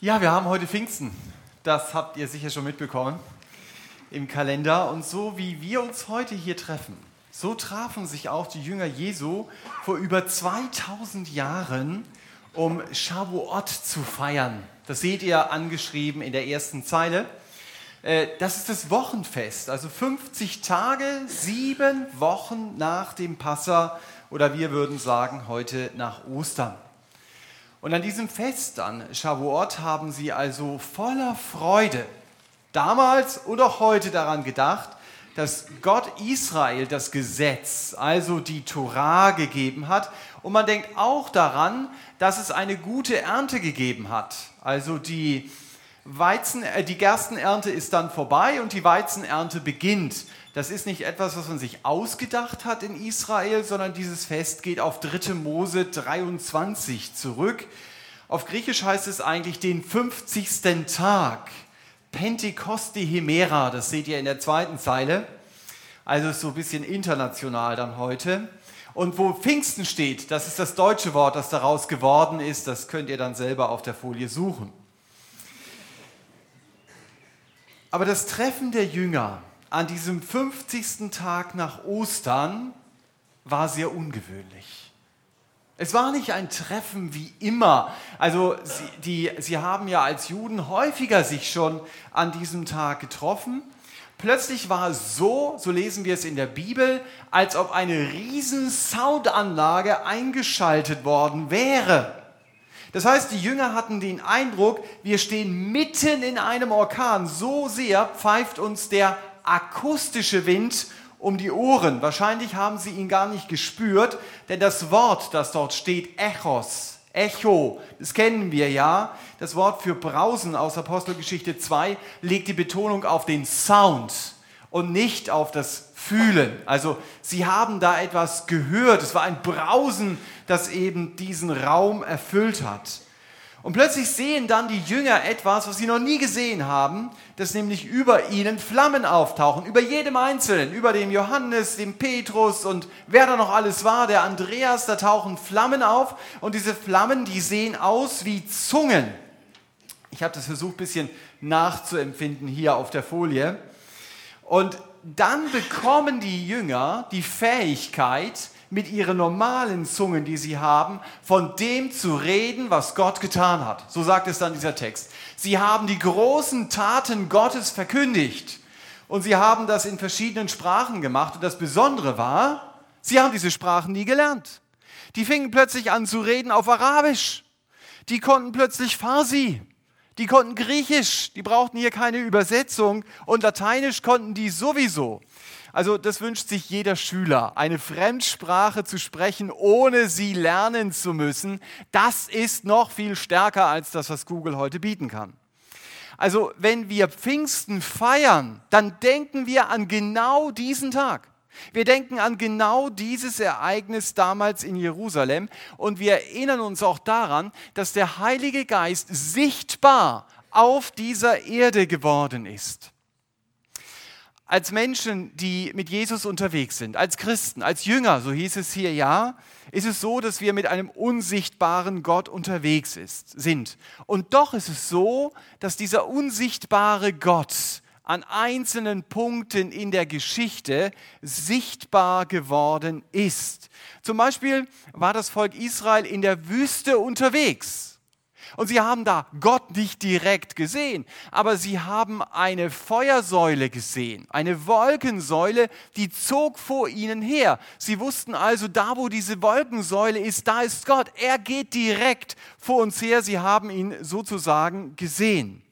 Ja, wir haben heute Pfingsten. Das habt ihr sicher schon mitbekommen im Kalender. Und so wie wir uns heute hier treffen, so trafen sich auch die Jünger Jesu vor über 2000 Jahren, um Shavuot zu feiern. Das seht ihr angeschrieben in der ersten Zeile. Äh, das ist das Wochenfest, also 50 Tage, sieben Wochen nach dem Passa oder wir würden sagen heute nach Ostern. Und an diesem Fest an Shavuot haben sie also voller Freude damals und auch heute daran gedacht, dass Gott Israel das Gesetz, also die Torah, gegeben hat. Und man denkt auch daran, dass es eine gute Ernte gegeben hat. Also die, Weizen, äh, die Gerstenernte ist dann vorbei und die Weizenernte beginnt. Das ist nicht etwas, was man sich ausgedacht hat in Israel, sondern dieses Fest geht auf 3. Mose 23 zurück. Auf Griechisch heißt es eigentlich den 50. Tag. Pentecosti Himera, das seht ihr in der zweiten Zeile. Also ist so ein bisschen international dann heute. Und wo Pfingsten steht, das ist das deutsche Wort, das daraus geworden ist, das könnt ihr dann selber auf der Folie suchen. Aber das Treffen der Jünger an diesem 50. Tag nach Ostern war sehr ungewöhnlich. Es war nicht ein Treffen wie immer. Also sie, die, sie haben ja als Juden häufiger sich schon an diesem Tag getroffen. Plötzlich war es so, so lesen wir es in der Bibel, als ob eine riesen Soundanlage eingeschaltet worden wäre. Das heißt, die Jünger hatten den Eindruck, wir stehen mitten in einem Orkan. So sehr pfeift uns der akustische Wind um die Ohren. Wahrscheinlich haben sie ihn gar nicht gespürt, denn das Wort, das dort steht, Echos, Echo, das kennen wir ja. Das Wort für Brausen aus Apostelgeschichte 2 legt die Betonung auf den Sound und nicht auf das Fühlen. Also sie haben da etwas gehört. Es war ein Brausen, das eben diesen Raum erfüllt hat. Und plötzlich sehen dann die Jünger etwas, was sie noch nie gesehen haben, dass nämlich über ihnen Flammen auftauchen, über jedem Einzelnen, über dem Johannes, dem Petrus und wer da noch alles war, der Andreas, da tauchen Flammen auf und diese Flammen, die sehen aus wie Zungen. Ich habe das versucht, ein bisschen nachzuempfinden hier auf der Folie. Und dann bekommen die Jünger die Fähigkeit, mit ihren normalen Zungen, die sie haben, von dem zu reden, was Gott getan hat. So sagt es dann dieser Text. Sie haben die großen Taten Gottes verkündigt. Und sie haben das in verschiedenen Sprachen gemacht. Und das Besondere war, sie haben diese Sprachen nie gelernt. Die fingen plötzlich an zu reden auf Arabisch. Die konnten plötzlich Farsi. Die konnten Griechisch. Die brauchten hier keine Übersetzung. Und Lateinisch konnten die sowieso. Also das wünscht sich jeder Schüler, eine Fremdsprache zu sprechen, ohne sie lernen zu müssen. Das ist noch viel stärker als das, was Google heute bieten kann. Also wenn wir Pfingsten feiern, dann denken wir an genau diesen Tag. Wir denken an genau dieses Ereignis damals in Jerusalem und wir erinnern uns auch daran, dass der Heilige Geist sichtbar auf dieser Erde geworden ist als Menschen, die mit Jesus unterwegs sind, als Christen, als Jünger, so hieß es hier ja, ist es so, dass wir mit einem unsichtbaren Gott unterwegs ist, sind. Und doch ist es so, dass dieser unsichtbare Gott an einzelnen Punkten in der Geschichte sichtbar geworden ist. Zum Beispiel war das Volk Israel in der Wüste unterwegs. Und sie haben da Gott nicht direkt gesehen, aber sie haben eine Feuersäule gesehen, eine Wolkensäule, die zog vor ihnen her. Sie wussten also, da wo diese Wolkensäule ist, da ist Gott. Er geht direkt vor uns her. Sie haben ihn sozusagen gesehen.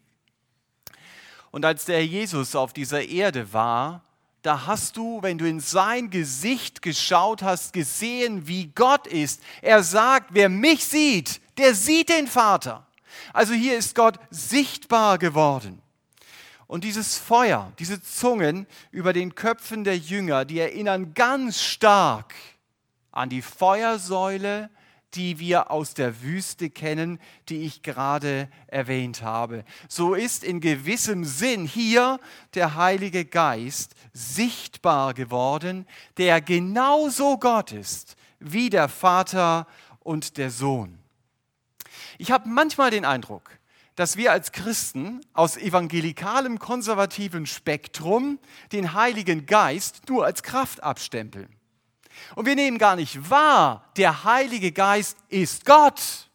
Und als der Jesus auf dieser Erde war, da hast du, wenn du in sein Gesicht geschaut hast, gesehen, wie Gott ist. Er sagt, wer mich sieht, der sieht den Vater. Also hier ist Gott sichtbar geworden. Und dieses Feuer, diese Zungen über den Köpfen der Jünger, die erinnern ganz stark an die Feuersäule, die wir aus der Wüste kennen, die ich gerade erwähnt habe. So ist in gewissem Sinn hier der Heilige Geist sichtbar geworden, der genauso Gott ist wie der Vater und der Sohn. Ich habe manchmal den Eindruck, dass wir als Christen aus evangelikalem konservativen Spektrum den Heiligen Geist nur als Kraft abstempeln. Und wir nehmen gar nicht wahr, der Heilige Geist ist Gott.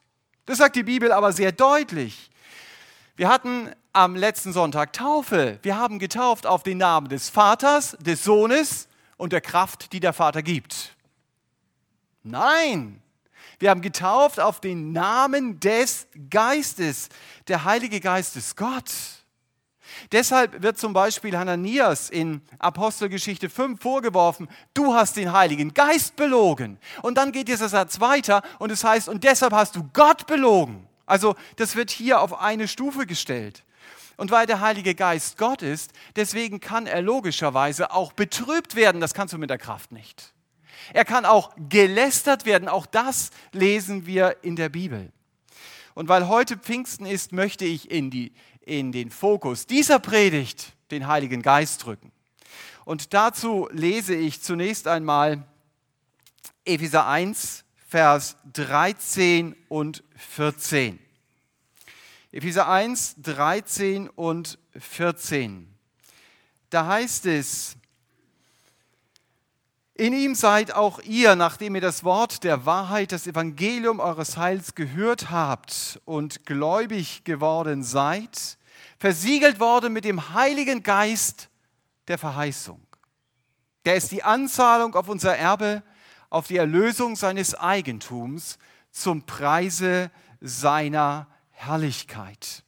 Das sagt die Bibel aber sehr deutlich. Wir hatten am letzten Sonntag Taufe. Wir haben getauft auf den Namen des Vaters, des Sohnes und der Kraft, die der Vater gibt. Nein, wir haben getauft auf den Namen des Geistes. Der Heilige Geist ist Gott. Deshalb wird zum Beispiel Hananias in Apostelgeschichte 5 vorgeworfen, du hast den Heiligen Geist belogen. Und dann geht dieser Satz weiter und es heißt, und deshalb hast du Gott belogen. Also das wird hier auf eine Stufe gestellt. Und weil der Heilige Geist Gott ist, deswegen kann er logischerweise auch betrübt werden. Das kannst du mit der Kraft nicht. Er kann auch gelästert werden. Auch das lesen wir in der Bibel. Und weil heute Pfingsten ist, möchte ich in, die, in den Fokus dieser Predigt den Heiligen Geist drücken. Und dazu lese ich zunächst einmal Epheser 1, Vers 13 und 14. Epheser 1, 13 und 14. Da heißt es, in ihm seid auch ihr, nachdem ihr das Wort der Wahrheit, das Evangelium eures Heils gehört habt und gläubig geworden seid, versiegelt worden mit dem Heiligen Geist der Verheißung. Der ist die Anzahlung auf unser Erbe, auf die Erlösung seines Eigentums zum Preise seiner Herrlichkeit.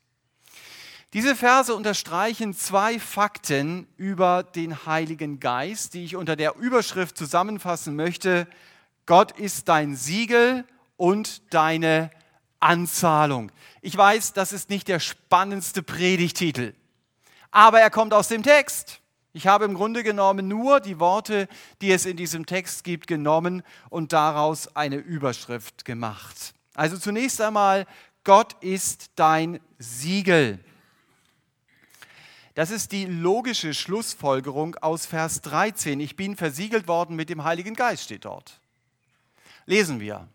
Diese Verse unterstreichen zwei Fakten über den Heiligen Geist, die ich unter der Überschrift zusammenfassen möchte. Gott ist dein Siegel und deine Anzahlung. Ich weiß, das ist nicht der spannendste Predigtitel, aber er kommt aus dem Text. Ich habe im Grunde genommen nur die Worte, die es in diesem Text gibt, genommen und daraus eine Überschrift gemacht. Also zunächst einmal, Gott ist dein Siegel. Das ist die logische Schlussfolgerung aus Vers 13. Ich bin versiegelt worden mit dem Heiligen Geist, steht dort. Lesen wir.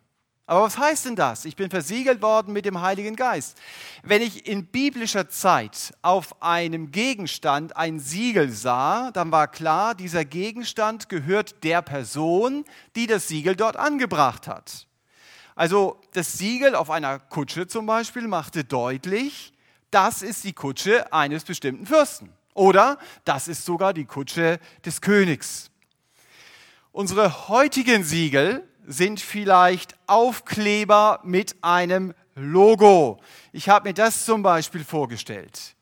Aber was heißt denn das? Ich bin versiegelt worden mit dem Heiligen Geist. Wenn ich in biblischer Zeit auf einem Gegenstand ein Siegel sah, dann war klar, dieser Gegenstand gehört der Person, die das Siegel dort angebracht hat. Also das Siegel auf einer Kutsche zum Beispiel machte deutlich, das ist die Kutsche eines bestimmten Fürsten. Oder das ist sogar die Kutsche des Königs. Unsere heutigen Siegel sind vielleicht Aufkleber mit einem Logo. Ich habe mir das zum Beispiel vorgestellt.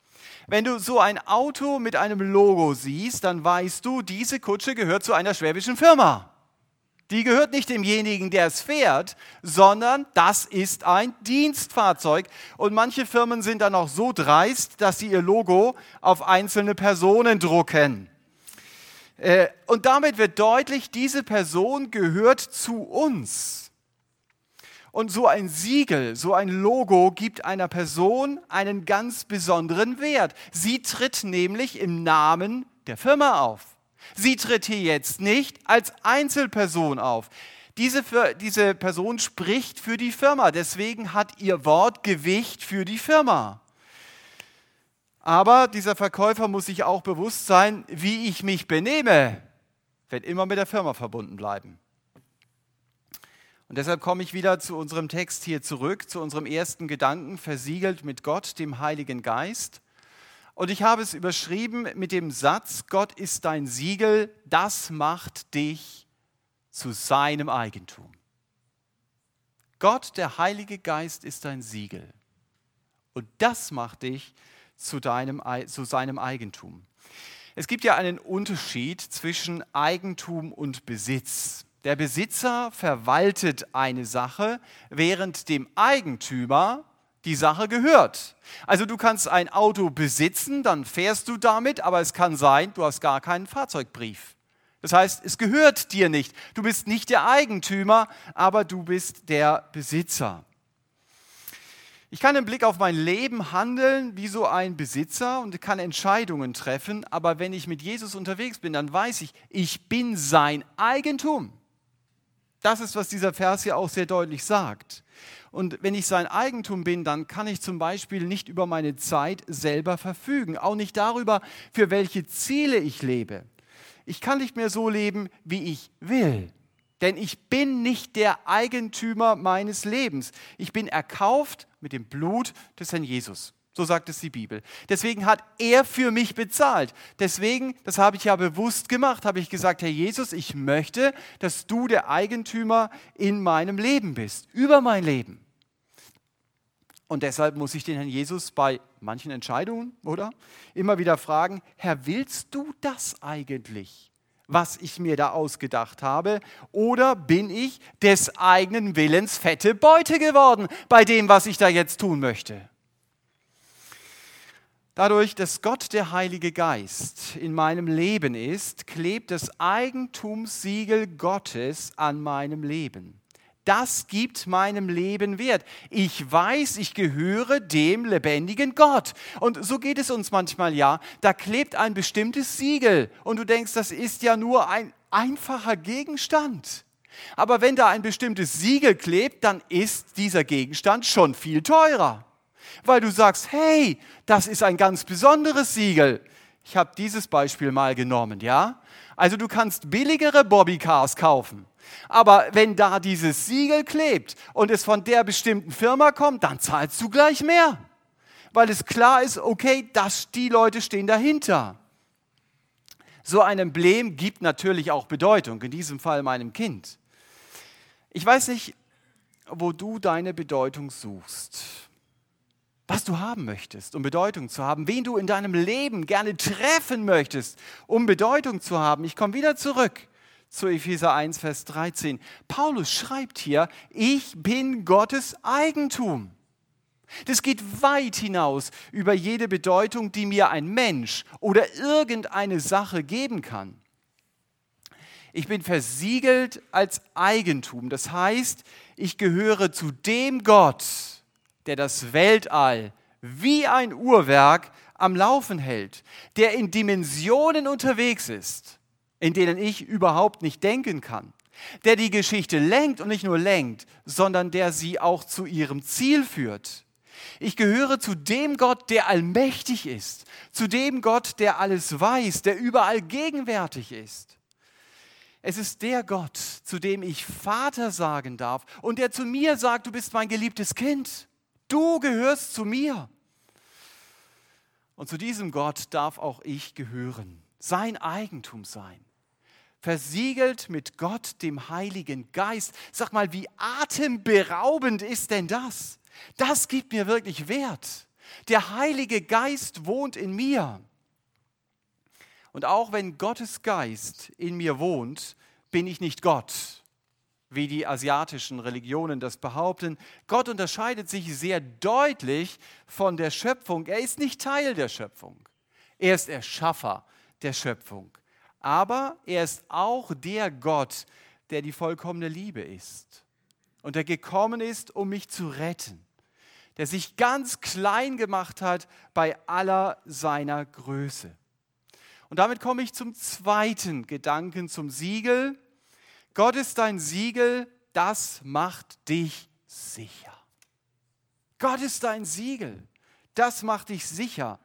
Wenn du so ein Auto mit einem Logo siehst, dann weißt du, diese Kutsche gehört zu einer schwäbischen Firma. Die gehört nicht demjenigen, der es fährt, sondern das ist ein Dienstfahrzeug. Und manche Firmen sind dann auch so dreist, dass sie ihr Logo auf einzelne Personen drucken. Äh, und damit wird deutlich, diese Person gehört zu uns. Und so ein Siegel, so ein Logo gibt einer Person einen ganz besonderen Wert. Sie tritt nämlich im Namen der Firma auf. Sie tritt hier jetzt nicht als Einzelperson auf. Diese, diese Person spricht für die Firma, deswegen hat ihr Wort Gewicht für die Firma. Aber dieser Verkäufer muss sich auch bewusst sein, wie ich mich benehme, wird immer mit der Firma verbunden bleiben. Und deshalb komme ich wieder zu unserem Text hier zurück, zu unserem ersten Gedanken, versiegelt mit Gott, dem Heiligen Geist. Und ich habe es überschrieben mit dem Satz, Gott ist dein Siegel, das macht dich zu seinem Eigentum. Gott, der Heilige Geist, ist dein Siegel. Und das macht dich zu, deinem, zu seinem Eigentum. Es gibt ja einen Unterschied zwischen Eigentum und Besitz. Der Besitzer verwaltet eine Sache, während dem Eigentümer die Sache gehört. Also du kannst ein Auto besitzen, dann fährst du damit, aber es kann sein, du hast gar keinen Fahrzeugbrief. Das heißt, es gehört dir nicht. Du bist nicht der Eigentümer, aber du bist der Besitzer. Ich kann im Blick auf mein Leben handeln wie so ein Besitzer und kann Entscheidungen treffen, aber wenn ich mit Jesus unterwegs bin, dann weiß ich, ich bin sein Eigentum. Das ist, was dieser Vers hier auch sehr deutlich sagt. Und wenn ich sein Eigentum bin, dann kann ich zum Beispiel nicht über meine Zeit selber verfügen, auch nicht darüber, für welche Ziele ich lebe. Ich kann nicht mehr so leben, wie ich will. Denn ich bin nicht der Eigentümer meines Lebens. Ich bin erkauft mit dem Blut des Herrn Jesus. So sagt es die Bibel. Deswegen hat er für mich bezahlt. Deswegen, das habe ich ja bewusst gemacht, habe ich gesagt, Herr Jesus, ich möchte, dass du der Eigentümer in meinem Leben bist, über mein Leben. Und deshalb muss ich den Herrn Jesus bei manchen Entscheidungen, oder? Immer wieder fragen, Herr, willst du das eigentlich? was ich mir da ausgedacht habe? Oder bin ich des eigenen Willens fette Beute geworden bei dem, was ich da jetzt tun möchte? Dadurch, dass Gott der Heilige Geist in meinem Leben ist, klebt das Eigentumssiegel Gottes an meinem Leben. Das gibt meinem Leben Wert. Ich weiß, ich gehöre dem lebendigen Gott. Und so geht es uns manchmal ja. Da klebt ein bestimmtes Siegel und du denkst, das ist ja nur ein einfacher Gegenstand. Aber wenn da ein bestimmtes Siegel klebt, dann ist dieser Gegenstand schon viel teurer weil du sagst, hey, das ist ein ganz besonderes Siegel. Ich habe dieses Beispiel mal genommen, ja? Also du kannst billigere Bobbycars kaufen. Aber wenn da dieses Siegel klebt und es von der bestimmten Firma kommt, dann zahlst du gleich mehr. Weil es klar ist, okay, das, die Leute stehen dahinter. So ein Emblem gibt natürlich auch Bedeutung, in diesem Fall meinem Kind. Ich weiß nicht, wo du deine Bedeutung suchst was du haben möchtest, um Bedeutung zu haben, wen du in deinem Leben gerne treffen möchtest, um Bedeutung zu haben. Ich komme wieder zurück zu Epheser 1, Vers 13. Paulus schreibt hier, ich bin Gottes Eigentum. Das geht weit hinaus über jede Bedeutung, die mir ein Mensch oder irgendeine Sache geben kann. Ich bin versiegelt als Eigentum. Das heißt, ich gehöre zu dem Gott, der das Weltall wie ein Uhrwerk am Laufen hält, der in Dimensionen unterwegs ist, in denen ich überhaupt nicht denken kann, der die Geschichte lenkt und nicht nur lenkt, sondern der sie auch zu ihrem Ziel führt. Ich gehöre zu dem Gott, der allmächtig ist, zu dem Gott, der alles weiß, der überall gegenwärtig ist. Es ist der Gott, zu dem ich Vater sagen darf und der zu mir sagt, du bist mein geliebtes Kind. Du gehörst zu mir. Und zu diesem Gott darf auch ich gehören, sein Eigentum sein. Versiegelt mit Gott, dem Heiligen Geist. Sag mal, wie atemberaubend ist denn das? Das gibt mir wirklich Wert. Der Heilige Geist wohnt in mir. Und auch wenn Gottes Geist in mir wohnt, bin ich nicht Gott wie die asiatischen Religionen das behaupten. Gott unterscheidet sich sehr deutlich von der Schöpfung. Er ist nicht Teil der Schöpfung. Er ist Erschaffer der Schöpfung. Aber er ist auch der Gott, der die vollkommene Liebe ist und der gekommen ist, um mich zu retten, der sich ganz klein gemacht hat bei aller seiner Größe. Und damit komme ich zum zweiten Gedanken, zum Siegel Gott ist dein Siegel, das macht dich sicher. Gott ist dein Siegel, das macht dich sicher.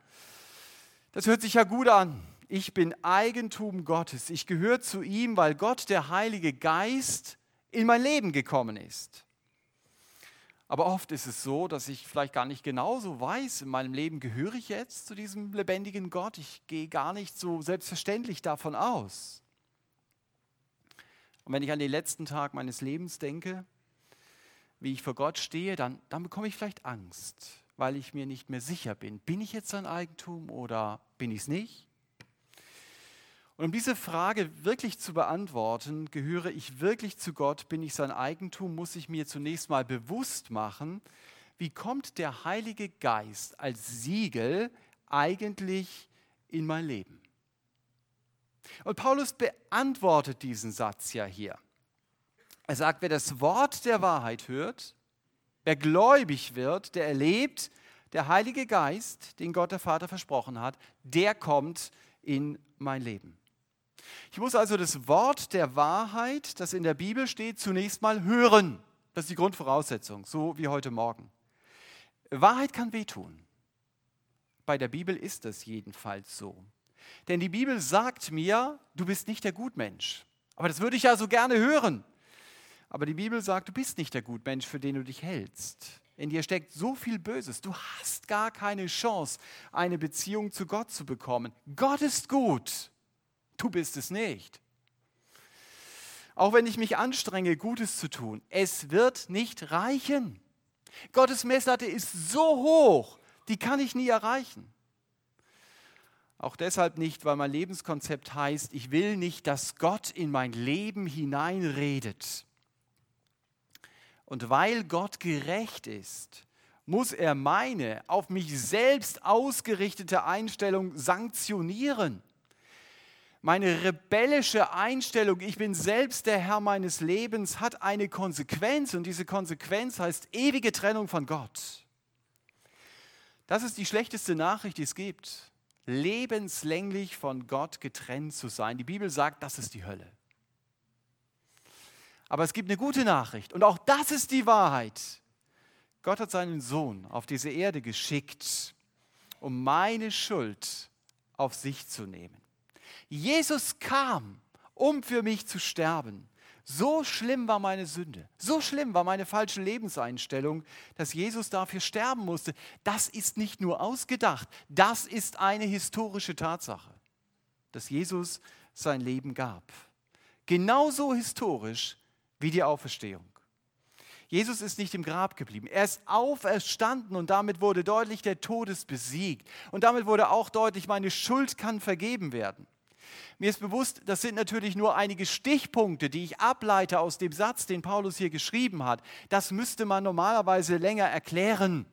Das hört sich ja gut an. Ich bin Eigentum Gottes. Ich gehöre zu ihm, weil Gott, der Heilige Geist, in mein Leben gekommen ist. Aber oft ist es so, dass ich vielleicht gar nicht genauso weiß, in meinem Leben gehöre ich jetzt zu diesem lebendigen Gott. Ich gehe gar nicht so selbstverständlich davon aus. Und wenn ich an den letzten Tag meines Lebens denke, wie ich vor Gott stehe, dann, dann bekomme ich vielleicht Angst, weil ich mir nicht mehr sicher bin. Bin ich jetzt sein Eigentum oder bin ich es nicht? Und um diese Frage wirklich zu beantworten, gehöre ich wirklich zu Gott, bin ich sein Eigentum, muss ich mir zunächst mal bewusst machen, wie kommt der Heilige Geist als Siegel eigentlich in mein Leben? Und Paulus beantwortet diesen Satz ja hier. Er sagt, wer das Wort der Wahrheit hört, wer gläubig wird, der erlebt, der Heilige Geist, den Gott der Vater versprochen hat, der kommt in mein Leben. Ich muss also das Wort der Wahrheit, das in der Bibel steht, zunächst mal hören. Das ist die Grundvoraussetzung, so wie heute Morgen. Wahrheit kann wehtun. Bei der Bibel ist das jedenfalls so. Denn die Bibel sagt mir, du bist nicht der Gutmensch. Aber das würde ich ja so gerne hören. Aber die Bibel sagt, du bist nicht der Gutmensch, für den du dich hältst. In dir steckt so viel Böses. Du hast gar keine Chance, eine Beziehung zu Gott zu bekommen. Gott ist gut. Du bist es nicht. Auch wenn ich mich anstrenge, Gutes zu tun, es wird nicht reichen. Gottes Messlatte ist so hoch, die kann ich nie erreichen. Auch deshalb nicht, weil mein Lebenskonzept heißt, ich will nicht, dass Gott in mein Leben hineinredet. Und weil Gott gerecht ist, muss er meine auf mich selbst ausgerichtete Einstellung sanktionieren. Meine rebellische Einstellung, ich bin selbst der Herr meines Lebens, hat eine Konsequenz und diese Konsequenz heißt ewige Trennung von Gott. Das ist die schlechteste Nachricht, die es gibt. Lebenslänglich von Gott getrennt zu sein. Die Bibel sagt, das ist die Hölle. Aber es gibt eine gute Nachricht und auch das ist die Wahrheit. Gott hat seinen Sohn auf diese Erde geschickt, um meine Schuld auf sich zu nehmen. Jesus kam, um für mich zu sterben. So schlimm war meine Sünde, so schlimm war meine falsche Lebenseinstellung, dass Jesus dafür sterben musste. Das ist nicht nur ausgedacht, das ist eine historische Tatsache, dass Jesus sein Leben gab. Genauso historisch wie die Auferstehung. Jesus ist nicht im Grab geblieben. Er ist auferstanden und damit wurde deutlich, der Tod ist besiegt. Und damit wurde auch deutlich, meine Schuld kann vergeben werden. Mir ist bewusst, das sind natürlich nur einige Stichpunkte, die ich ableite aus dem Satz, den Paulus hier geschrieben hat. Das müsste man normalerweise länger erklären.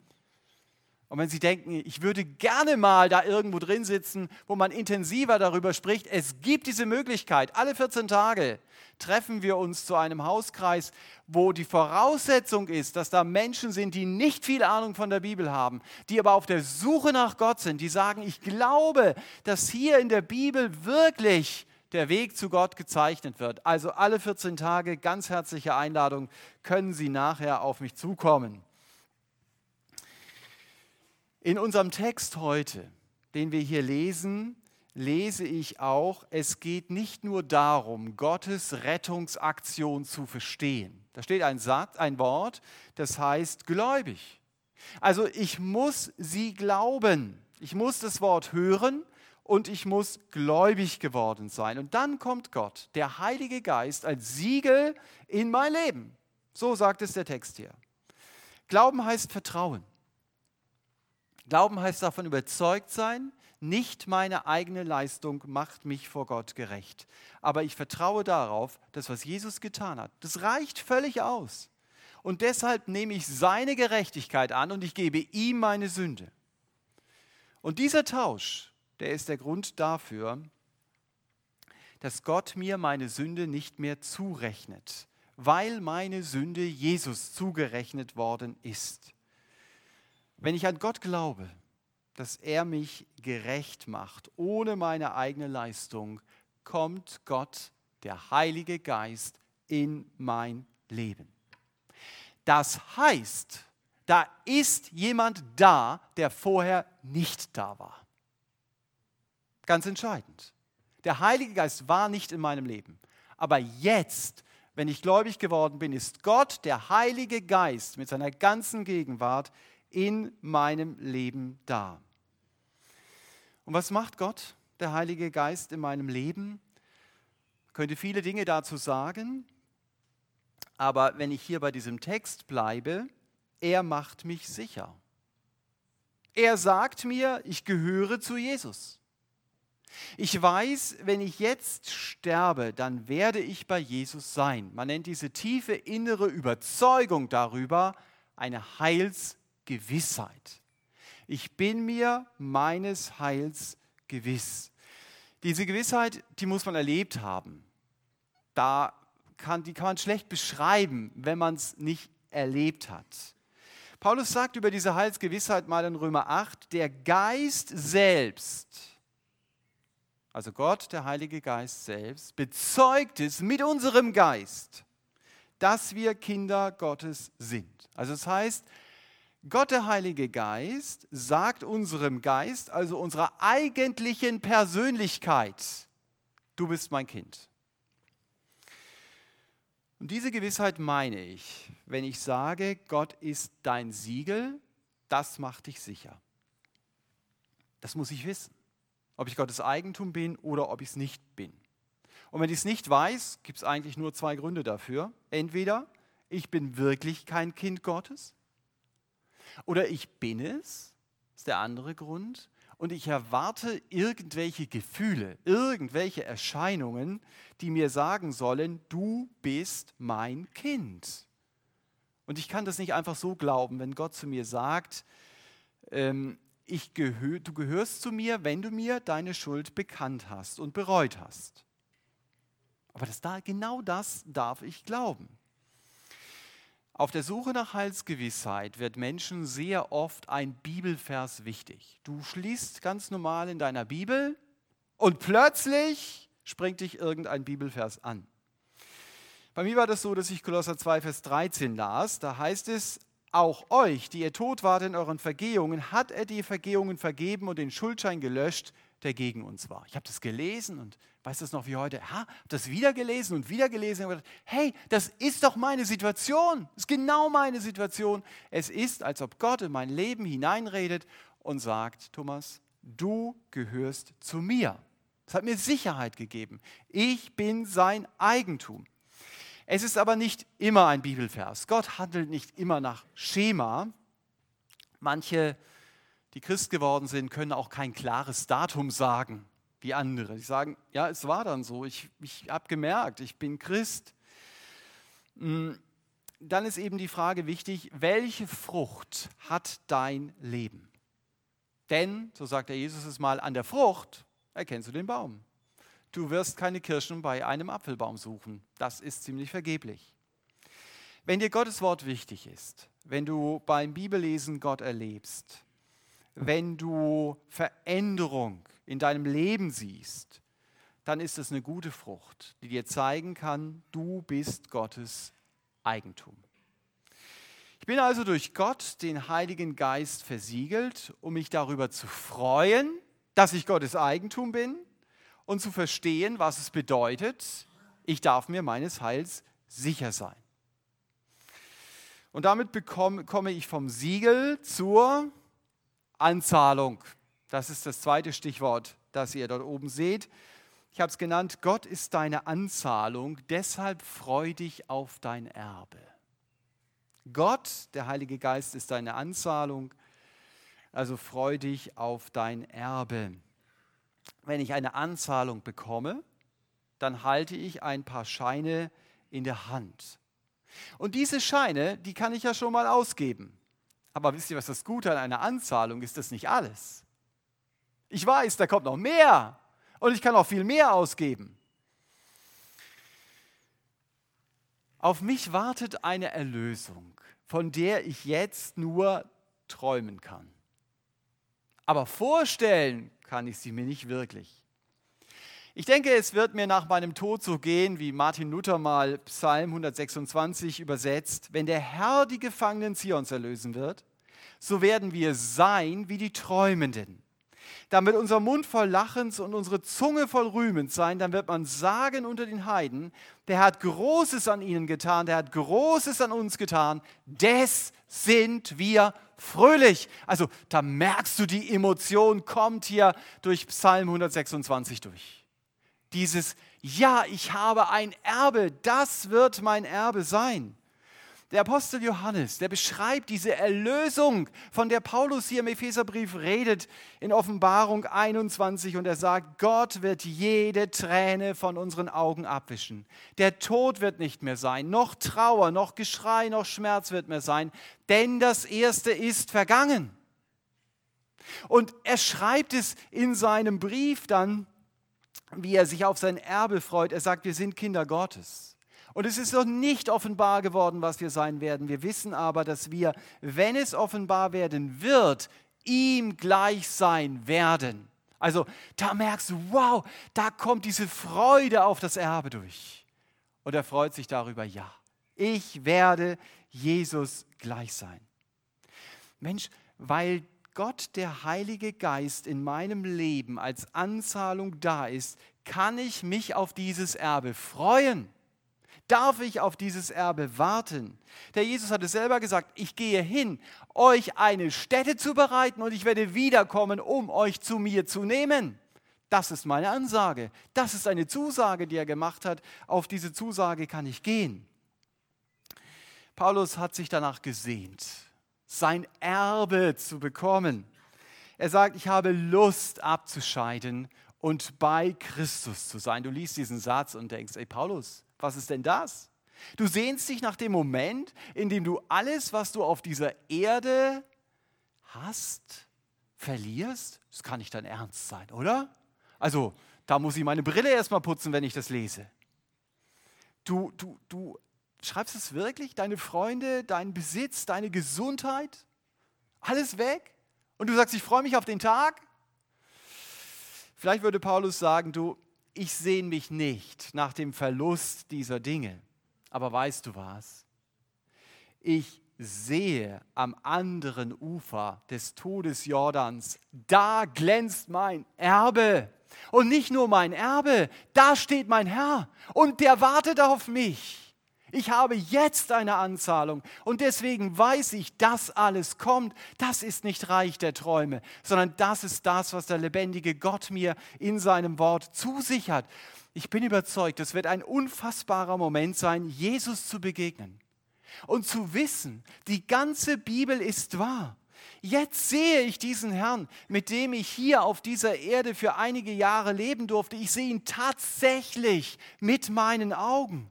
Und wenn Sie denken, ich würde gerne mal da irgendwo drin sitzen, wo man intensiver darüber spricht, es gibt diese Möglichkeit. Alle 14 Tage treffen wir uns zu einem Hauskreis, wo die Voraussetzung ist, dass da Menschen sind, die nicht viel Ahnung von der Bibel haben, die aber auf der Suche nach Gott sind, die sagen, ich glaube, dass hier in der Bibel wirklich der Weg zu Gott gezeichnet wird. Also alle 14 Tage, ganz herzliche Einladung, können Sie nachher auf mich zukommen. In unserem Text heute, den wir hier lesen, lese ich auch, es geht nicht nur darum, Gottes Rettungsaktion zu verstehen. Da steht ein Satz, ein Wort, das heißt gläubig. Also ich muss sie glauben. Ich muss das Wort hören und ich muss gläubig geworden sein. Und dann kommt Gott, der Heilige Geist, als Siegel in mein Leben. So sagt es der Text hier. Glauben heißt Vertrauen. Glauben heißt davon überzeugt sein, nicht meine eigene Leistung macht mich vor Gott gerecht. Aber ich vertraue darauf, dass was Jesus getan hat, das reicht völlig aus. Und deshalb nehme ich seine Gerechtigkeit an und ich gebe ihm meine Sünde. Und dieser Tausch, der ist der Grund dafür, dass Gott mir meine Sünde nicht mehr zurechnet, weil meine Sünde Jesus zugerechnet worden ist. Wenn ich an Gott glaube, dass er mich gerecht macht, ohne meine eigene Leistung, kommt Gott, der Heilige Geist, in mein Leben. Das heißt, da ist jemand da, der vorher nicht da war. Ganz entscheidend. Der Heilige Geist war nicht in meinem Leben. Aber jetzt, wenn ich gläubig geworden bin, ist Gott, der Heilige Geist, mit seiner ganzen Gegenwart in meinem Leben da. Und was macht Gott, der Heilige Geist, in meinem Leben? Ich könnte viele Dinge dazu sagen, aber wenn ich hier bei diesem Text bleibe, er macht mich sicher. Er sagt mir, ich gehöre zu Jesus. Ich weiß, wenn ich jetzt sterbe, dann werde ich bei Jesus sein. Man nennt diese tiefe innere Überzeugung darüber eine Heils- Gewissheit. Ich bin mir meines Heils gewiss. Diese Gewissheit, die muss man erlebt haben. Da kann, die kann man schlecht beschreiben, wenn man es nicht erlebt hat. Paulus sagt über diese Heilsgewissheit mal in Römer 8, der Geist selbst, also Gott, der Heilige Geist selbst, bezeugt es mit unserem Geist, dass wir Kinder Gottes sind. Also das heißt, Gott, der Heilige Geist, sagt unserem Geist, also unserer eigentlichen Persönlichkeit, du bist mein Kind. Und diese Gewissheit meine ich, wenn ich sage, Gott ist dein Siegel, das macht dich sicher. Das muss ich wissen, ob ich Gottes Eigentum bin oder ob ich es nicht bin. Und wenn ich es nicht weiß, gibt es eigentlich nur zwei Gründe dafür. Entweder ich bin wirklich kein Kind Gottes oder ich bin es, ist der andere Grund, und ich erwarte irgendwelche Gefühle, irgendwelche Erscheinungen, die mir sagen sollen, du bist mein Kind. Und ich kann das nicht einfach so glauben, wenn Gott zu mir sagt, ähm, ich gehö du gehörst zu mir, wenn du mir deine Schuld bekannt hast und bereut hast. Aber das da, genau das darf ich glauben. Auf der Suche nach Heilsgewissheit wird Menschen sehr oft ein Bibelvers wichtig. Du schließt ganz normal in deiner Bibel und plötzlich springt dich irgendein Bibelvers an. Bei mir war das so, dass ich Kolosser 2, Vers 13 las. Da heißt es, auch euch, die ihr tot wart in euren Vergehungen, hat er die Vergehungen vergeben und den Schuldschein gelöscht, der gegen uns war. Ich habe das gelesen und weiß das noch wie heute. Ha, das wieder gelesen und wieder gelesen und gedacht, hey, das ist doch meine Situation. Das ist genau meine Situation. Es ist, als ob Gott in mein Leben hineinredet und sagt, Thomas, du gehörst zu mir. Das hat mir Sicherheit gegeben. Ich bin sein Eigentum. Es ist aber nicht immer ein Bibelvers. Gott handelt nicht immer nach Schema. Manche die Christ geworden sind, können auch kein klares Datum sagen wie andere. Die sagen, ja, es war dann so, ich, ich habe gemerkt, ich bin Christ. Mm, dann ist eben die Frage wichtig, welche Frucht hat dein Leben? Denn, so sagt der Jesus es mal, an der Frucht erkennst du den Baum. Du wirst keine Kirschen bei einem Apfelbaum suchen. Das ist ziemlich vergeblich. Wenn dir Gottes Wort wichtig ist, wenn du beim Bibellesen Gott erlebst, wenn du Veränderung in deinem Leben siehst, dann ist es eine gute Frucht, die dir zeigen kann, du bist Gottes Eigentum. Ich bin also durch Gott, den Heiligen Geist, versiegelt, um mich darüber zu freuen, dass ich Gottes Eigentum bin und zu verstehen, was es bedeutet, ich darf mir meines Heils sicher sein. Und damit bekomme, komme ich vom Siegel zur Anzahlung. Das ist das zweite Stichwort, das ihr dort oben seht. Ich habe es genannt, Gott ist deine Anzahlung, deshalb freu dich auf dein Erbe. Gott, der Heilige Geist, ist deine Anzahlung, also freu dich auf dein Erbe. Wenn ich eine Anzahlung bekomme, dann halte ich ein paar Scheine in der Hand. Und diese Scheine, die kann ich ja schon mal ausgeben. Aber wisst ihr, was das Gute an einer Anzahlung ist? Das nicht alles. Ich weiß, da kommt noch mehr und ich kann auch viel mehr ausgeben. Auf mich wartet eine Erlösung, von der ich jetzt nur träumen kann. Aber vorstellen kann ich sie mir nicht wirklich. Ich denke, es wird mir nach meinem Tod so gehen, wie Martin Luther mal Psalm 126 übersetzt, wenn der Herr die Gefangenen Zions erlösen wird, so werden wir sein wie die Träumenden. Damit unser Mund voll Lachens und unsere Zunge voll Rühmens sein, dann wird man sagen unter den Heiden, der hat Großes an ihnen getan, der hat Großes an uns getan, des sind wir fröhlich. Also da merkst du, die Emotion kommt hier durch Psalm 126 durch dieses, ja, ich habe ein Erbe, das wird mein Erbe sein. Der Apostel Johannes, der beschreibt diese Erlösung, von der Paulus hier im Epheserbrief redet, in Offenbarung 21 und er sagt, Gott wird jede Träne von unseren Augen abwischen. Der Tod wird nicht mehr sein, noch Trauer, noch Geschrei, noch Schmerz wird mehr sein, denn das Erste ist vergangen. Und er schreibt es in seinem Brief dann, wie er sich auf sein Erbe freut. Er sagt, wir sind Kinder Gottes. Und es ist noch nicht offenbar geworden, was wir sein werden. Wir wissen aber, dass wir, wenn es offenbar werden wird, ihm gleich sein werden. Also da merkst du, wow, da kommt diese Freude auf das Erbe durch. Und er freut sich darüber, ja, ich werde Jesus gleich sein. Mensch, weil Gott, der Heilige Geist, in meinem Leben als Anzahlung da ist, kann ich mich auf dieses Erbe freuen. Darf ich auf dieses Erbe warten? Der Jesus hat es selber gesagt, ich gehe hin, euch eine Stätte zu bereiten und ich werde wiederkommen, um euch zu mir zu nehmen. Das ist meine Ansage. Das ist eine Zusage, die er gemacht hat. Auf diese Zusage kann ich gehen. Paulus hat sich danach gesehnt, sein Erbe zu bekommen. Er sagt, ich habe Lust abzuscheiden und bei Christus zu sein. Du liest diesen Satz und denkst, ey Paulus, was ist denn das? Du sehnst dich nach dem Moment, in dem du alles, was du auf dieser Erde hast, verlierst? Das kann nicht dein Ernst sein, oder? Also, da muss ich meine Brille erstmal putzen, wenn ich das lese. Du, du, du schreibst es wirklich? Deine Freunde, dein Besitz, deine Gesundheit? Alles weg? Und du sagst, ich freue mich auf den Tag? Vielleicht würde Paulus sagen, du, ich sehne mich nicht nach dem Verlust dieser Dinge. Aber weißt du was? Ich sehe am anderen Ufer des Todes Jordans, da glänzt mein Erbe. Und nicht nur mein Erbe, da steht mein Herr und der wartet auf mich. Ich habe jetzt eine Anzahlung und deswegen weiß ich, dass alles kommt. Das ist nicht Reich der Träume, sondern das ist das, was der lebendige Gott mir in seinem Wort zusichert. Ich bin überzeugt, es wird ein unfassbarer Moment sein, Jesus zu begegnen und zu wissen, die ganze Bibel ist wahr. Jetzt sehe ich diesen Herrn, mit dem ich hier auf dieser Erde für einige Jahre leben durfte. Ich sehe ihn tatsächlich mit meinen Augen.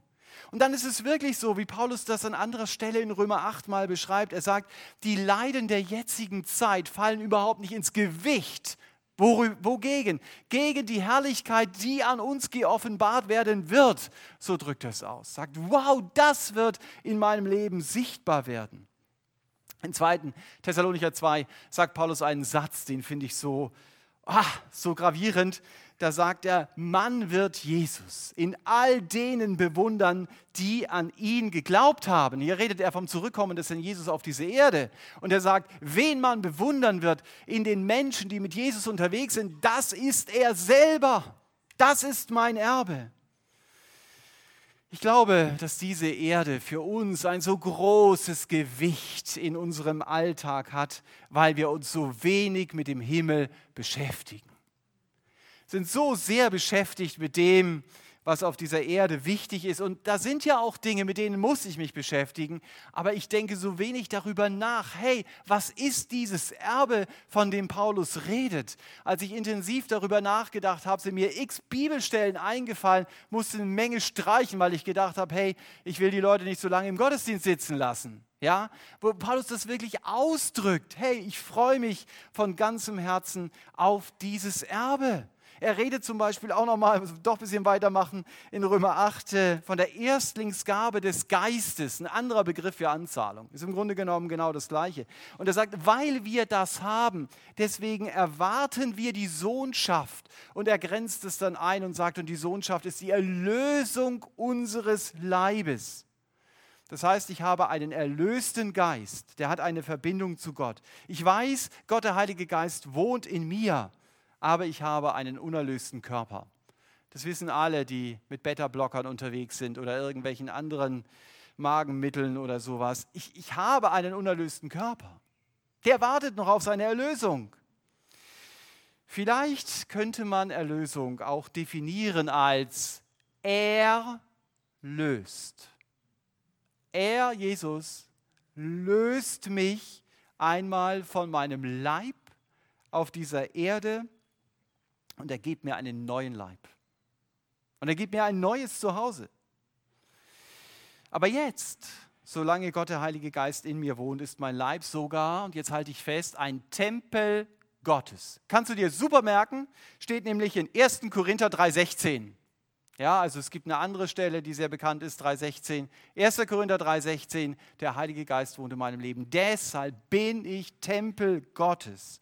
Und dann ist es wirklich so, wie Paulus das an anderer Stelle in Römer 8 mal beschreibt. Er sagt, die Leiden der jetzigen Zeit fallen überhaupt nicht ins Gewicht. Wogegen? Gegen die Herrlichkeit, die an uns geoffenbart werden wird. So drückt er es aus. Sagt, wow, das wird in meinem Leben sichtbar werden. Im zweiten Thessalonicher 2 sagt Paulus einen Satz, den finde ich so, ah, so gravierend da sagt er, man wird Jesus in all denen bewundern, die an ihn geglaubt haben. Hier redet er vom Zurückkommen des Herrn Jesus auf diese Erde. Und er sagt, wen man bewundern wird in den Menschen, die mit Jesus unterwegs sind, das ist er selber. Das ist mein Erbe. Ich glaube, dass diese Erde für uns ein so großes Gewicht in unserem Alltag hat, weil wir uns so wenig mit dem Himmel beschäftigen sind so sehr beschäftigt mit dem, was auf dieser Erde wichtig ist. Und da sind ja auch Dinge, mit denen muss ich mich beschäftigen. Aber ich denke so wenig darüber nach. Hey, was ist dieses Erbe, von dem Paulus redet? Als ich intensiv darüber nachgedacht habe, sind mir x Bibelstellen eingefallen, musste eine Menge streichen, weil ich gedacht habe, hey, ich will die Leute nicht so lange im Gottesdienst sitzen lassen. Ja, wo Paulus das wirklich ausdrückt. Hey, ich freue mich von ganzem Herzen auf dieses Erbe. Er redet zum Beispiel auch nochmal, doch ein bisschen weitermachen, in Römer 8 äh, von der Erstlingsgabe des Geistes, ein anderer Begriff für Anzahlung. Ist im Grunde genommen genau das Gleiche. Und er sagt, weil wir das haben, deswegen erwarten wir die Sohnschaft. Und er grenzt es dann ein und sagt, und die Sohnschaft ist die Erlösung unseres Leibes. Das heißt, ich habe einen erlösten Geist, der hat eine Verbindung zu Gott. Ich weiß, Gott, der Heilige Geist, wohnt in mir aber ich habe einen unerlösten Körper. Das wissen alle, die mit Beta-Blockern unterwegs sind oder irgendwelchen anderen Magenmitteln oder sowas. Ich, ich habe einen unerlösten Körper. Der wartet noch auf seine Erlösung. Vielleicht könnte man Erlösung auch definieren als er löst. Er, Jesus, löst mich einmal von meinem Leib auf dieser Erde und er gibt mir einen neuen Leib. Und er gibt mir ein neues Zuhause. Aber jetzt, solange Gott der Heilige Geist in mir wohnt, ist mein Leib sogar, und jetzt halte ich fest, ein Tempel Gottes. Kannst du dir super merken, steht nämlich in 1. Korinther 3,16. Ja, also es gibt eine andere Stelle, die sehr bekannt ist, 3,16. 1. Korinther 3,16, der Heilige Geist wohnt in meinem Leben. Deshalb bin ich Tempel Gottes.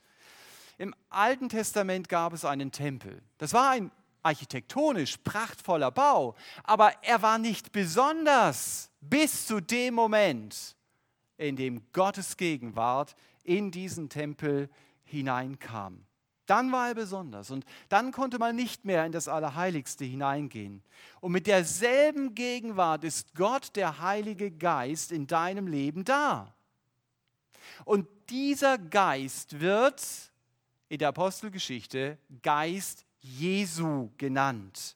Im Alten Testament gab es einen Tempel. Das war ein architektonisch prachtvoller Bau, aber er war nicht besonders bis zu dem Moment, in dem Gottes Gegenwart in diesen Tempel hineinkam. Dann war er besonders und dann konnte man nicht mehr in das Allerheiligste hineingehen. Und mit derselben Gegenwart ist Gott, der Heilige Geist, in deinem Leben da. Und dieser Geist wird in der Apostelgeschichte Geist Jesu genannt.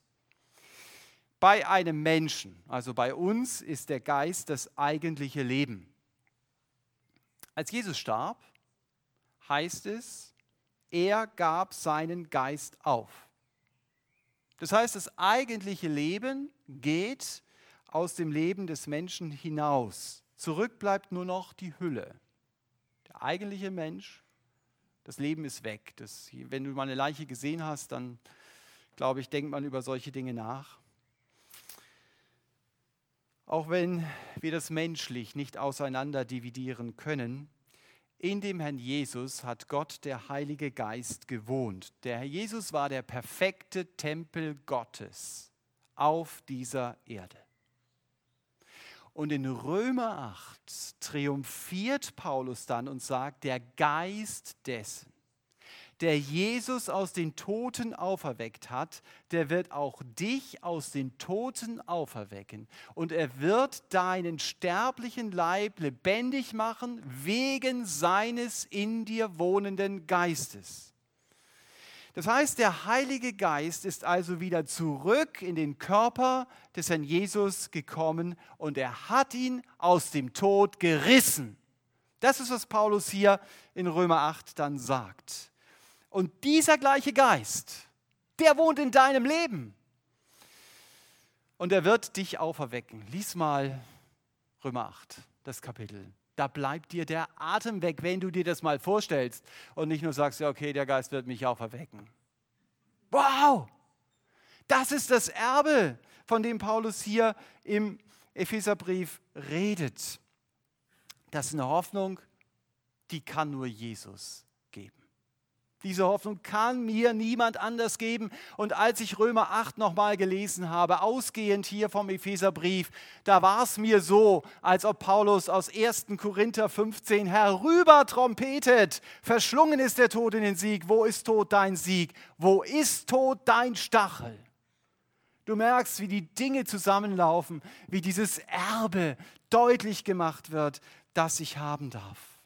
Bei einem Menschen, also bei uns, ist der Geist das eigentliche Leben. Als Jesus starb, heißt es, er gab seinen Geist auf. Das heißt, das eigentliche Leben geht aus dem Leben des Menschen hinaus. Zurück bleibt nur noch die Hülle. Der eigentliche Mensch, das Leben ist weg. Das, wenn du mal eine Leiche gesehen hast, dann glaube ich, denkt man über solche Dinge nach. Auch wenn wir das menschlich nicht auseinander dividieren können, in dem Herrn Jesus hat Gott, der Heilige Geist, gewohnt. Der Herr Jesus war der perfekte Tempel Gottes auf dieser Erde. Und in Römer 8 triumphiert Paulus dann und sagt, der Geist dessen, der Jesus aus den Toten auferweckt hat, der wird auch dich aus den Toten auferwecken. Und er wird deinen sterblichen Leib lebendig machen wegen seines in dir wohnenden Geistes. Das heißt, der Heilige Geist ist also wieder zurück in den Körper des Herrn Jesus gekommen und er hat ihn aus dem Tod gerissen. Das ist, was Paulus hier in Römer 8 dann sagt. Und dieser gleiche Geist, der wohnt in deinem Leben. Und er wird dich auferwecken. Lies mal Römer 8, das Kapitel. Da bleibt dir der Atem weg, wenn du dir das mal vorstellst und nicht nur sagst, ja, okay, der Geist wird mich auferwecken. Wow! Das ist das Erbe, von dem Paulus hier im Epheserbrief redet. Das ist eine Hoffnung, die kann nur Jesus diese Hoffnung kann mir niemand anders geben. Und als ich Römer 8 nochmal gelesen habe, ausgehend hier vom Epheserbrief, da war es mir so, als ob Paulus aus 1. Korinther 15 herüber trompetet. Verschlungen ist der Tod in den Sieg. Wo ist Tod dein Sieg? Wo ist Tod dein Stachel? Du merkst, wie die Dinge zusammenlaufen, wie dieses Erbe deutlich gemacht wird, das ich haben darf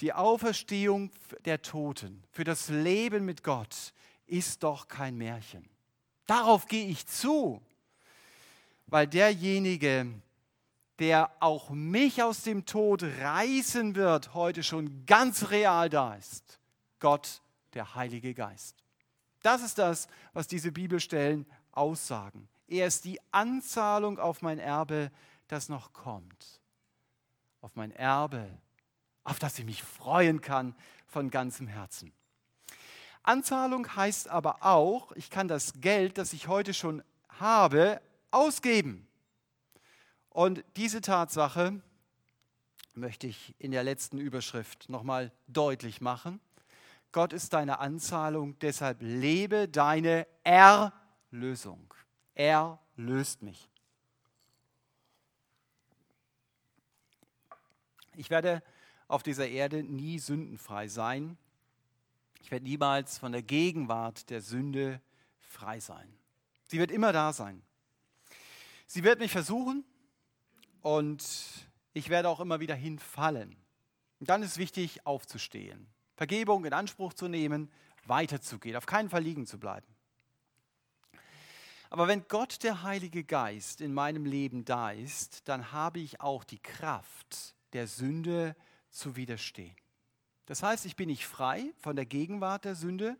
die Auferstehung der Toten, für das Leben mit Gott ist doch kein Märchen. Darauf gehe ich zu, weil derjenige, der auch mich aus dem Tod reißen wird, heute schon ganz real da ist. Gott, der Heilige Geist. Das ist das, was diese Bibelstellen aussagen. Er ist die Anzahlung auf mein Erbe, das noch kommt. Auf mein Erbe, auf das ich mich freuen kann von ganzem Herzen. Anzahlung heißt aber auch, ich kann das Geld, das ich heute schon habe, ausgeben. Und diese Tatsache möchte ich in der letzten Überschrift nochmal deutlich machen. Gott ist deine Anzahlung, deshalb lebe deine Erlösung. Er löst mich. Ich werde auf dieser Erde nie sündenfrei sein. Ich werde niemals von der Gegenwart der Sünde frei sein. Sie wird immer da sein. Sie wird mich versuchen und ich werde auch immer wieder hinfallen. Und dann ist wichtig, aufzustehen, Vergebung in Anspruch zu nehmen, weiterzugehen, auf keinen Fall liegen zu bleiben. Aber wenn Gott, der Heilige Geist, in meinem Leben da ist, dann habe ich auch die Kraft der Sünde zu widerstehen. Das heißt, ich bin nicht frei von der Gegenwart der Sünde,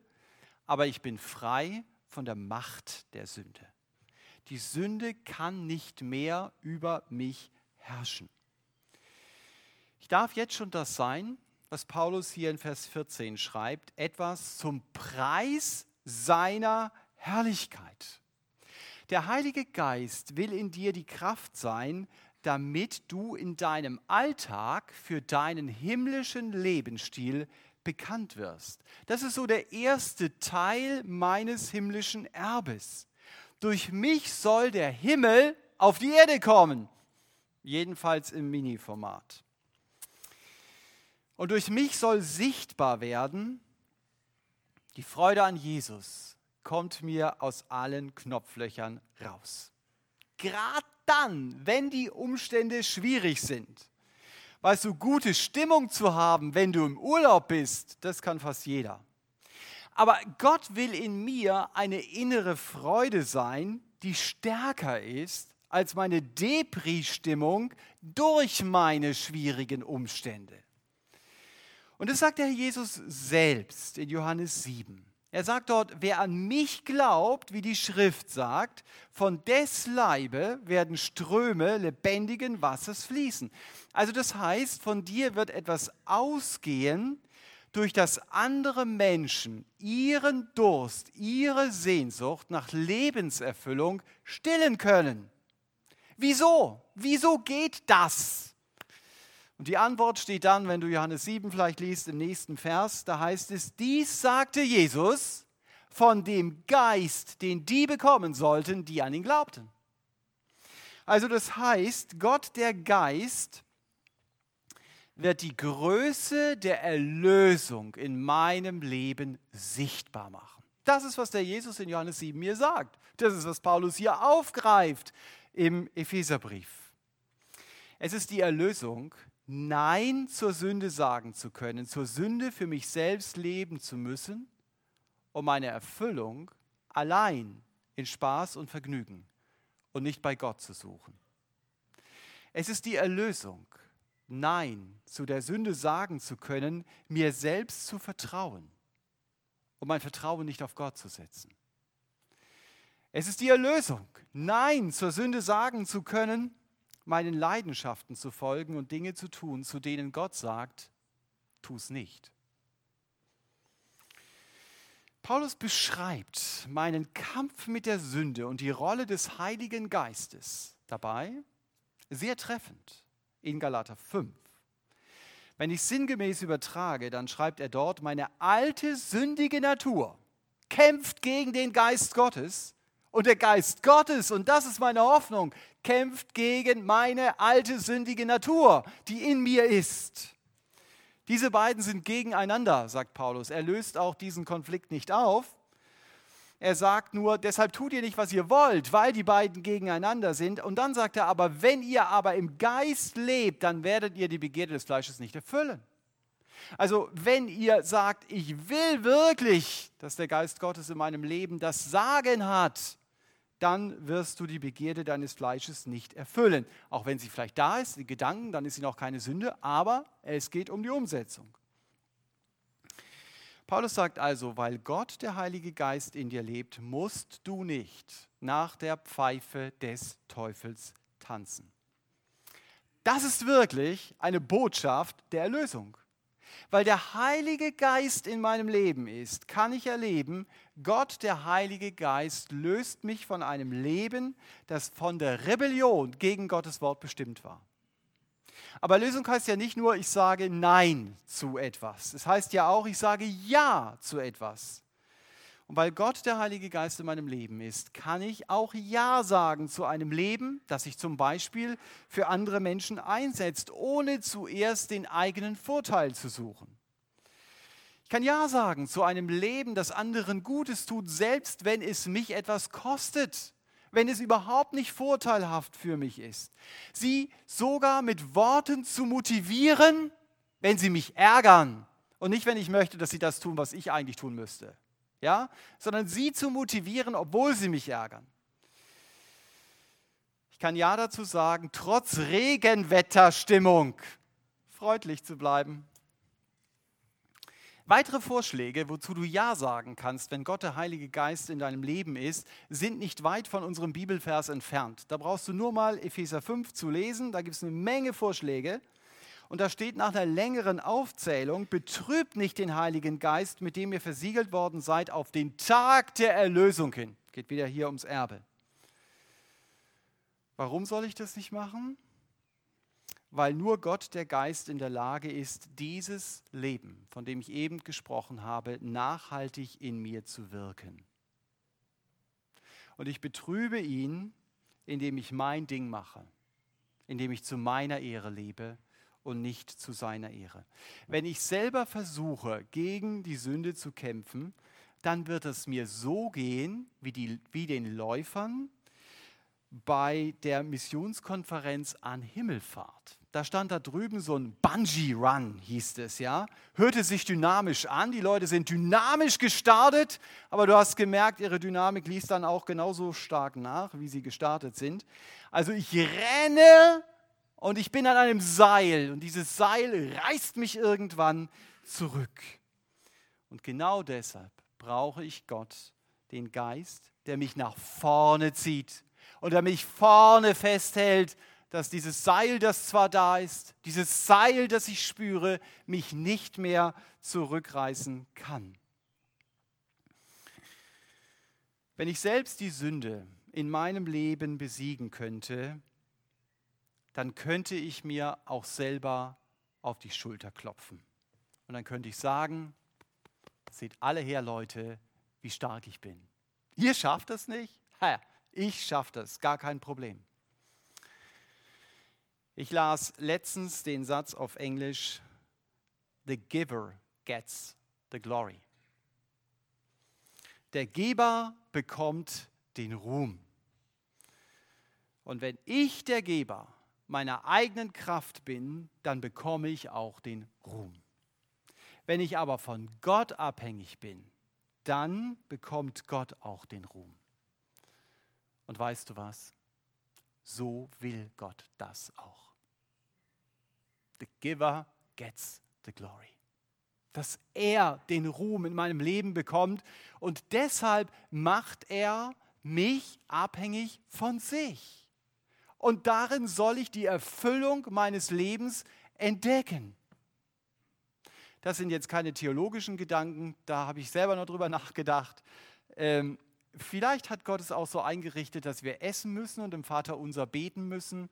aber ich bin frei von der Macht der Sünde. Die Sünde kann nicht mehr über mich herrschen. Ich darf jetzt schon das sein, was Paulus hier in Vers 14 schreibt, etwas zum Preis seiner Herrlichkeit. Der Heilige Geist will in dir die Kraft sein, damit du in deinem Alltag für deinen himmlischen Lebensstil bekannt wirst. Das ist so der erste Teil meines himmlischen Erbes. Durch mich soll der Himmel auf die Erde kommen. Jedenfalls im Mini-Format. Und durch mich soll sichtbar werden, die Freude an Jesus kommt mir aus allen Knopflöchern raus. Gerade dann, wenn die Umstände schwierig sind. Weißt du, gute Stimmung zu haben, wenn du im Urlaub bist, das kann fast jeder. Aber Gott will in mir eine innere Freude sein, die stärker ist als meine Depri-Stimmung durch meine schwierigen Umstände. Und das sagt der Herr Jesus selbst in Johannes 7. Er sagt dort, wer an mich glaubt, wie die Schrift sagt, von des Leibe werden Ströme lebendigen Wassers fließen. Also das heißt, von dir wird etwas ausgehen, durch das andere Menschen ihren Durst, ihre Sehnsucht nach Lebenserfüllung stillen können. Wieso? Wieso geht das? Und die Antwort steht dann, wenn du Johannes 7 vielleicht liest, im nächsten Vers, da heißt es, dies sagte Jesus von dem Geist, den die bekommen sollten, die an ihn glaubten. Also das heißt, Gott der Geist wird die Größe der Erlösung in meinem Leben sichtbar machen. Das ist, was der Jesus in Johannes 7 mir sagt. Das ist, was Paulus hier aufgreift im Epheserbrief. Es ist die Erlösung, Nein zur Sünde sagen zu können, zur Sünde für mich selbst leben zu müssen, um meine Erfüllung allein in Spaß und Vergnügen und nicht bei Gott zu suchen. Es ist die Erlösung, Nein zu der Sünde sagen zu können, mir selbst zu vertrauen, um mein Vertrauen nicht auf Gott zu setzen. Es ist die Erlösung, Nein zur Sünde sagen zu können, meinen Leidenschaften zu folgen und Dinge zu tun, zu denen Gott sagt, tu es nicht. Paulus beschreibt meinen Kampf mit der Sünde und die Rolle des Heiligen Geistes dabei sehr treffend in Galater 5. Wenn ich sinngemäß übertrage, dann schreibt er dort, meine alte sündige Natur kämpft gegen den Geist Gottes und der Geist Gottes, und das ist meine Hoffnung, kämpft gegen meine alte sündige Natur, die in mir ist. Diese beiden sind gegeneinander, sagt Paulus. Er löst auch diesen Konflikt nicht auf. Er sagt nur, deshalb tut ihr nicht, was ihr wollt, weil die beiden gegeneinander sind. Und dann sagt er aber, wenn ihr aber im Geist lebt, dann werdet ihr die Begierde des Fleisches nicht erfüllen. Also wenn ihr sagt, ich will wirklich, dass der Geist Gottes in meinem Leben das Sagen hat, dann wirst du die Begierde deines Fleisches nicht erfüllen. Auch wenn sie vielleicht da ist, die Gedanken, dann ist sie noch keine Sünde, aber es geht um die Umsetzung. Paulus sagt also, weil Gott, der Heilige Geist, in dir lebt, musst du nicht nach der Pfeife des Teufels tanzen. Das ist wirklich eine Botschaft der Erlösung. Weil der Heilige Geist in meinem Leben ist, kann ich erleben, Gott, der Heilige Geist, löst mich von einem Leben, das von der Rebellion gegen Gottes Wort bestimmt war. Aber Lösung heißt ja nicht nur, ich sage Nein zu etwas. Es heißt ja auch, ich sage Ja zu etwas. Und weil Gott der Heilige Geist in meinem Leben ist, kann ich auch Ja sagen zu einem Leben, das sich zum Beispiel für andere Menschen einsetzt, ohne zuerst den eigenen Vorteil zu suchen. Ich kann Ja sagen zu einem Leben, das anderen Gutes tut, selbst wenn es mich etwas kostet, wenn es überhaupt nicht vorteilhaft für mich ist. Sie sogar mit Worten zu motivieren, wenn sie mich ärgern und nicht, wenn ich möchte, dass sie das tun, was ich eigentlich tun müsste ja, sondern sie zu motivieren, obwohl sie mich ärgern. Ich kann ja dazu sagen, trotz Regenwetterstimmung freundlich zu bleiben. Weitere Vorschläge, wozu du Ja sagen kannst, wenn Gott der Heilige Geist in deinem Leben ist, sind nicht weit von unserem Bibelvers entfernt. Da brauchst du nur mal Epheser 5 zu lesen, da gibt es eine Menge Vorschläge. Und da steht nach einer längeren Aufzählung, betrübt nicht den Heiligen Geist, mit dem ihr versiegelt worden seid, auf den Tag der Erlösung hin. Geht wieder hier ums Erbe. Warum soll ich das nicht machen? weil nur Gott der Geist in der Lage ist, dieses Leben, von dem ich eben gesprochen habe, nachhaltig in mir zu wirken. Und ich betrübe ihn, indem ich mein Ding mache, indem ich zu meiner Ehre lebe und nicht zu seiner Ehre. Wenn ich selber versuche, gegen die Sünde zu kämpfen, dann wird es mir so gehen wie, die, wie den Läufern bei der Missionskonferenz an Himmelfahrt. Da stand da drüben so ein Bungee-Run, hieß es, ja. Hörte sich dynamisch an, die Leute sind dynamisch gestartet, aber du hast gemerkt, ihre Dynamik ließ dann auch genauso stark nach, wie sie gestartet sind. Also ich renne und ich bin an einem Seil und dieses Seil reißt mich irgendwann zurück. Und genau deshalb brauche ich Gott, den Geist, der mich nach vorne zieht und der mich vorne festhält, dass dieses Seil, das zwar da ist, dieses Seil, das ich spüre, mich nicht mehr zurückreißen kann. Wenn ich selbst die Sünde in meinem Leben besiegen könnte, dann könnte ich mir auch selber auf die Schulter klopfen. Und dann könnte ich sagen, seht alle her, Leute, wie stark ich bin. Ihr schafft das nicht? Ha, ich schaffe das, gar kein Problem. Ich las letztens den Satz auf Englisch, The giver gets the glory. Der Geber bekommt den Ruhm. Und wenn ich der Geber meiner eigenen Kraft bin, dann bekomme ich auch den Ruhm. Wenn ich aber von Gott abhängig bin, dann bekommt Gott auch den Ruhm. Und weißt du was? So will Gott das auch. The giver gets the glory. Dass er den Ruhm in meinem Leben bekommt und deshalb macht er mich abhängig von sich und darin soll ich die Erfüllung meines Lebens entdecken. Das sind jetzt keine theologischen Gedanken, da habe ich selber noch drüber nachgedacht. Ähm, vielleicht hat Gott es auch so eingerichtet, dass wir essen müssen und dem Vater unser beten müssen.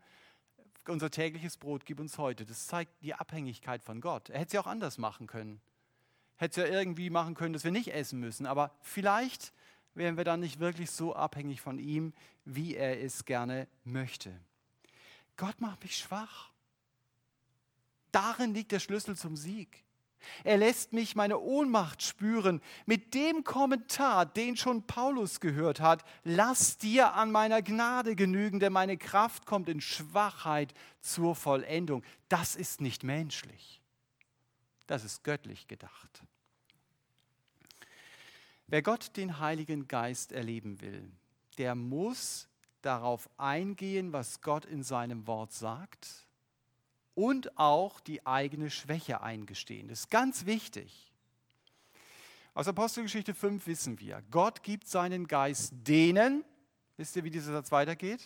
Unser tägliches Brot gib uns heute. Das zeigt die Abhängigkeit von Gott. Er hätte es ja auch anders machen können. Hätte es ja irgendwie machen können, dass wir nicht essen müssen. Aber vielleicht wären wir dann nicht wirklich so abhängig von ihm, wie er es gerne möchte. Gott macht mich schwach. Darin liegt der Schlüssel zum Sieg. Er lässt mich meine Ohnmacht spüren mit dem Kommentar, den schon Paulus gehört hat. Lass dir an meiner Gnade genügen, denn meine Kraft kommt in Schwachheit zur Vollendung. Das ist nicht menschlich. Das ist göttlich gedacht. Wer Gott den Heiligen Geist erleben will, der muss darauf eingehen, was Gott in seinem Wort sagt und auch die eigene Schwäche eingestehen. Das ist ganz wichtig. Aus Apostelgeschichte 5 wissen wir, Gott gibt seinen Geist denen, wisst ihr, wie dieser Satz weitergeht?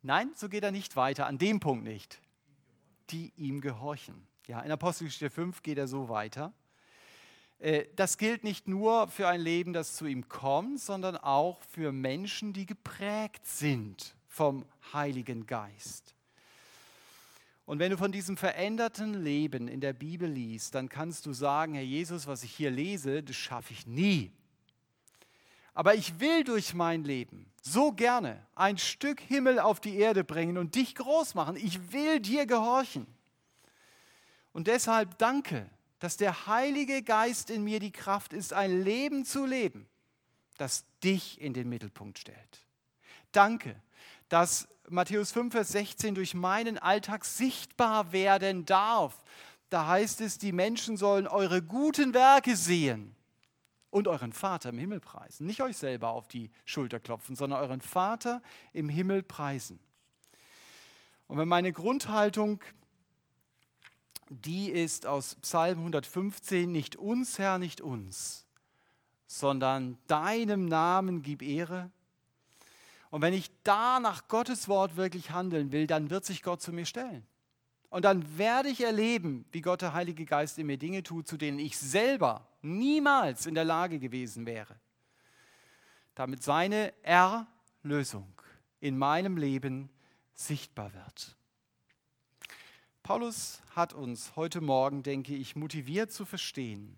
Nein, so geht er nicht weiter, an dem Punkt nicht. Die ihm gehorchen. Ja, in Apostelgeschichte 5 geht er so weiter. Äh, das gilt nicht nur für ein Leben, das zu ihm kommt, sondern auch für Menschen, die geprägt sind vom Heiligen Geist. Und wenn du von diesem veränderten Leben in der Bibel liest, dann kannst du sagen, Herr Jesus, was ich hier lese, das schaffe ich nie. Aber ich will durch mein Leben so gerne ein Stück Himmel auf die Erde bringen und dich groß machen. Ich will dir gehorchen. Und deshalb danke, dass der Heilige Geist in mir die Kraft ist, ein Leben zu leben, das dich in den Mittelpunkt stellt. Danke, dass Matthäus 5, Vers 16 durch meinen Alltag sichtbar werden darf. Da heißt es, die Menschen sollen eure guten Werke sehen und euren Vater im Himmel preisen. Nicht euch selber auf die Schulter klopfen, sondern euren Vater im Himmel preisen. Und wenn meine Grundhaltung die ist aus Psalm 115, nicht uns, Herr, nicht uns, sondern deinem Namen gib Ehre. Und wenn ich da nach Gottes Wort wirklich handeln will, dann wird sich Gott zu mir stellen. Und dann werde ich erleben, wie Gott der Heilige Geist in mir Dinge tut, zu denen ich selber niemals in der Lage gewesen wäre. Damit seine Erlösung in meinem Leben sichtbar wird. Paulus hat uns heute Morgen, denke ich, motiviert zu verstehen,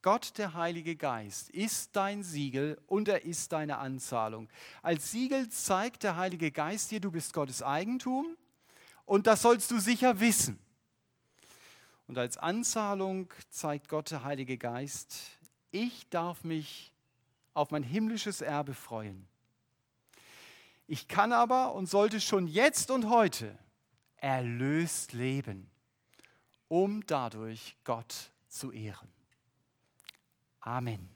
Gott, der Heilige Geist, ist dein Siegel und er ist deine Anzahlung. Als Siegel zeigt der Heilige Geist dir, du bist Gottes Eigentum und das sollst du sicher wissen. Und als Anzahlung zeigt Gott, der Heilige Geist, ich darf mich auf mein himmlisches Erbe freuen. Ich kann aber und sollte schon jetzt und heute erlöst leben, um dadurch Gott zu ehren. Amen.